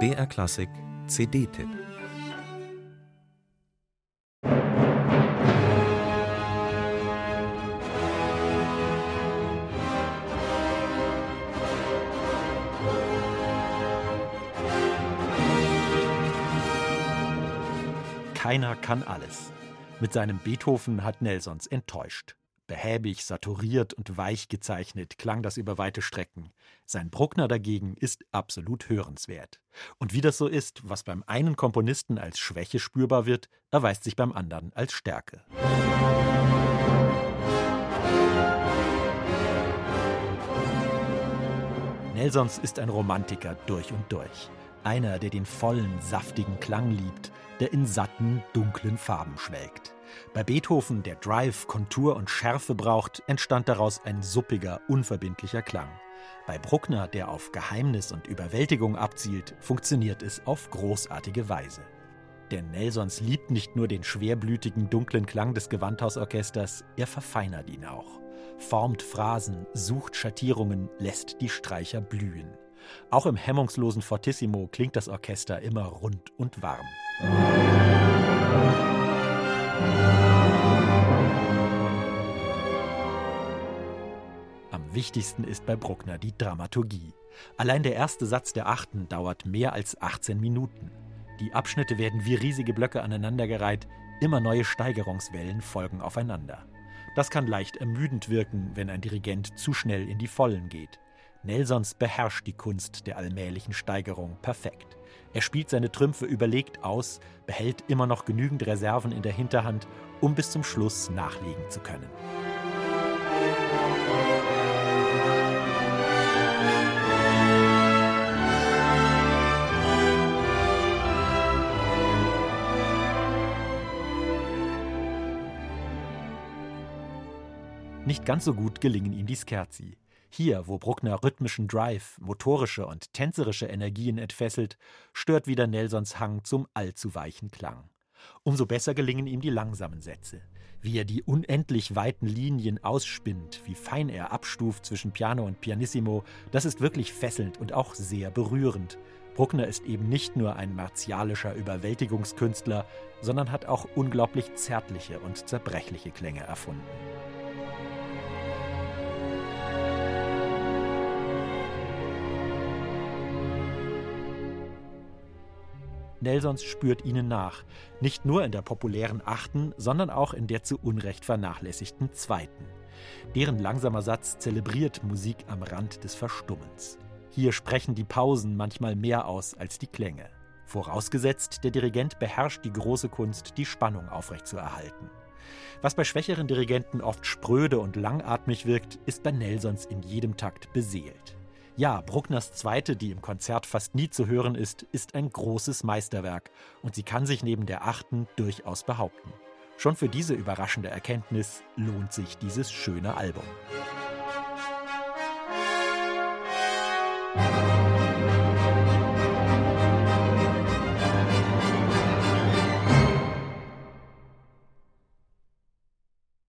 BR Klassik CD-Tipp Keiner kann alles. Mit seinem Beethoven hat Nelsons enttäuscht. Behäbig, saturiert und weich gezeichnet klang das über weite Strecken. Sein Bruckner dagegen ist absolut hörenswert. Und wie das so ist, was beim einen Komponisten als Schwäche spürbar wird, erweist sich beim anderen als Stärke. Nelsons ist ein Romantiker durch und durch. Einer, der den vollen, saftigen Klang liebt, der in satten, dunklen Farben schwelgt. Bei Beethoven, der Drive, Kontur und Schärfe braucht, entstand daraus ein suppiger, unverbindlicher Klang. Bei Bruckner, der auf Geheimnis und Überwältigung abzielt, funktioniert es auf großartige Weise. Denn Nelsons liebt nicht nur den schwerblütigen, dunklen Klang des Gewandhausorchesters, er verfeinert ihn auch. Formt Phrasen, sucht Schattierungen, lässt die Streicher blühen. Auch im hemmungslosen Fortissimo klingt das Orchester immer rund und warm. Am wichtigsten ist bei Bruckner die Dramaturgie. Allein der erste Satz der Achten dauert mehr als 18 Minuten. Die Abschnitte werden wie riesige Blöcke aneinandergereiht, immer neue Steigerungswellen folgen aufeinander. Das kann leicht ermüdend wirken, wenn ein Dirigent zu schnell in die Vollen geht. Nelsons beherrscht die Kunst der allmählichen Steigerung perfekt. Er spielt seine Trümpfe überlegt aus, behält immer noch genügend Reserven in der Hinterhand, um bis zum Schluss nachlegen zu können. Nicht ganz so gut gelingen ihm die Scherzi. Hier, wo Bruckner rhythmischen Drive, motorische und tänzerische Energien entfesselt, stört wieder Nelsons Hang zum allzu weichen Klang. Umso besser gelingen ihm die langsamen Sätze. Wie er die unendlich weiten Linien ausspinnt, wie fein er abstuft zwischen Piano und Pianissimo, das ist wirklich fesselnd und auch sehr berührend. Bruckner ist eben nicht nur ein martialischer Überwältigungskünstler, sondern hat auch unglaublich zärtliche und zerbrechliche Klänge erfunden. Nelsons spürt ihnen nach, nicht nur in der populären achten, sondern auch in der zu Unrecht vernachlässigten zweiten. Deren langsamer Satz zelebriert Musik am Rand des Verstummens. Hier sprechen die Pausen manchmal mehr aus als die Klänge. Vorausgesetzt, der Dirigent beherrscht die große Kunst, die Spannung aufrechtzuerhalten. Was bei schwächeren Dirigenten oft spröde und langatmig wirkt, ist bei Nelsons in jedem Takt beseelt. Ja, Bruckners zweite, die im Konzert fast nie zu hören ist, ist ein großes Meisterwerk und sie kann sich neben der achten durchaus behaupten. Schon für diese überraschende Erkenntnis lohnt sich dieses schöne Album.